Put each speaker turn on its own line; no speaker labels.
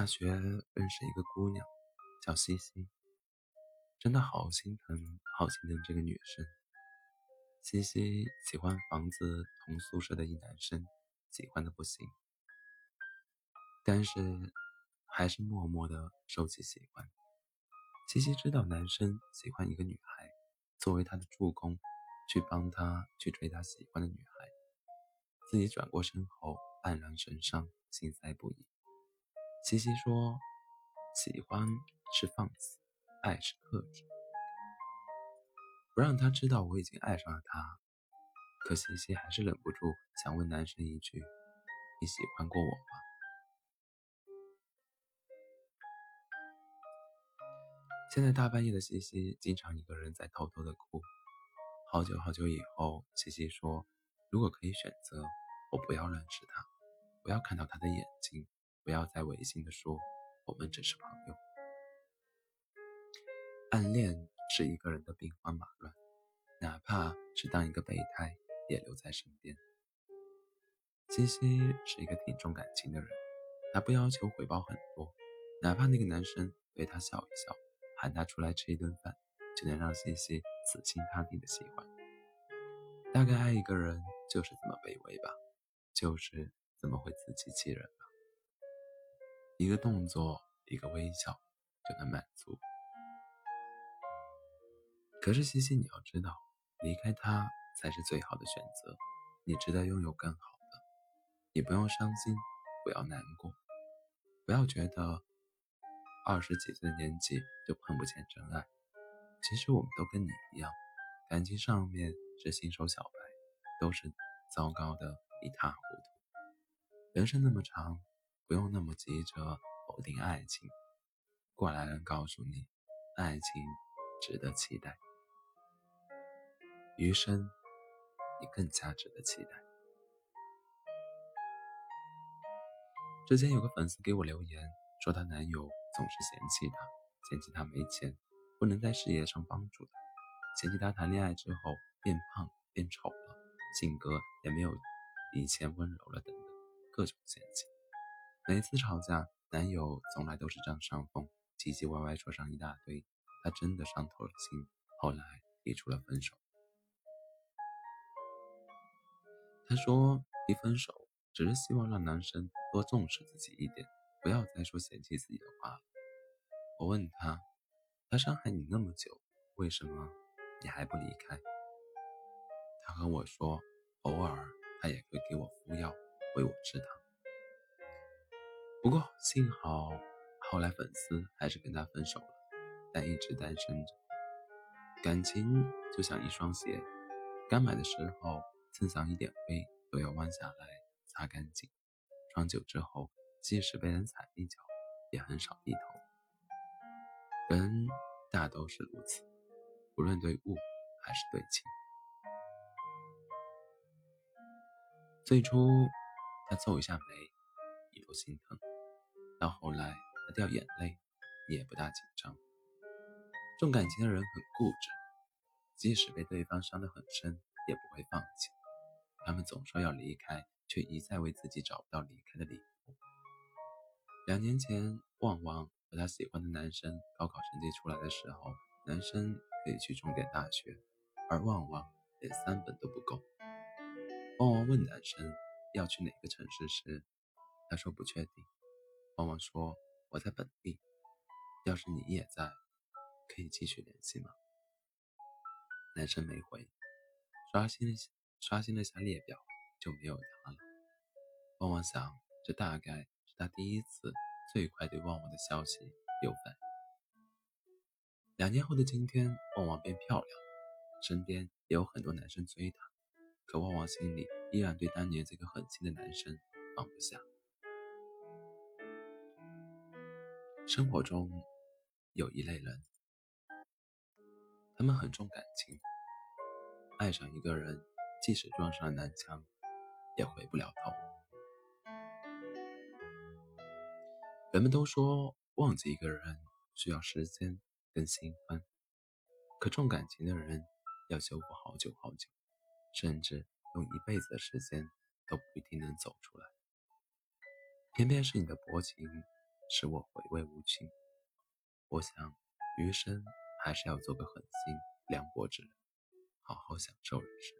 大学认识一个姑娘，叫西西，真的好心疼，好心疼这个女生。西西喜欢房子同宿舍的一男生，喜欢的不行，但是还是默默的收起喜欢。西西知道男生喜欢一个女孩，作为他的助攻，去帮他去追他喜欢的女孩，自己转过身后黯然神伤，心塞不已。西西说：“喜欢是放肆，爱是克制，不让他知道我已经爱上了他。”可西西还是忍不住想问男生一句：“你喜欢过我吗？”现在大半夜的西西经常一个人在偷偷的哭。好久好久以后，西西说：“如果可以选择，我不要认识他，不要看到他的眼睛。”不要再违心的说我们只是朋友。暗恋是一个人的兵荒马乱，哪怕是当一个备胎也留在身边。西西是一个挺重感情的人，他不要求回报很多，哪怕那个男生对他笑一笑，喊他出来吃一顿饭，就能让西西死心塌地的喜欢。大概爱一个人就是这么卑微吧，就是这么会自欺欺人。一个动作，一个微笑，就能满足。可是西西，你要知道，离开他才是最好的选择。你值得拥有更好的。你不用伤心，不要难过，不要觉得二十几岁的年纪就碰不见真爱。其实我们都跟你一样，感情上面是新手小白，都是糟糕的一塌糊涂。人生那么长。不用那么急着否定爱情，过来人告诉你，爱情值得期待，余生你更加值得期待。之前有个粉丝给我留言，说她男友总是嫌弃她，嫌弃她没钱，不能在事业上帮助她，嫌弃她谈恋爱之后变胖变丑了，性格也没有以前温柔了，等等，各种嫌弃。每次吵架，男友从来都是占上风，唧唧歪歪说上一大堆，她真的伤透了心。后来提出了分手。她说提分手只是希望让男生多重视自己一点，不要再说嫌弃自己的话了。我问她，他伤害你那么久，为什么你还不离开？她和我说，偶尔他也会给我敷药，喂我吃糖。不过幸好，后来粉丝还是跟他分手了，但一直单身着。感情就像一双鞋，刚买的时候蹭上一点灰都要弯下来擦干净，穿久之后，即使被人踩一脚，也很少低头。人大都是如此，无论对物还是对情。最初他皱一下眉，你都心疼。到后来，他掉眼泪，也不大紧张。重感情的人很固执，即使被对方伤得很深，也不会放弃。他们总说要离开，却一再为自己找不到离开的理由。两年前，旺旺和他喜欢的男生高考成绩出来的时候，男生可以去重点大学，而旺旺连三本都不够。旺旺问男生要去哪个城市时，他说不确定。旺旺说：“我在本地，要是你也在，可以继续联系吗？”男生没回，刷新了刷新了下列表，就没有他了。旺旺想，这大概是他第一次最快对旺旺的消息有反应。两年后的今天，旺旺变漂亮，身边也有很多男生追她，可旺旺心里依然对当年这个狠心的男生放不下。生活中有一类人，他们很重感情，爱上一个人，即使撞上南墙，也回不了头。人们都说忘记一个人需要时间跟新欢，可重感情的人要修复好久好久，甚至用一辈子的时间都不一定能走出来。偏偏是你的薄情。使我回味无穷。我想，余生还是要做个狠心、凉薄之人，好好享受人生。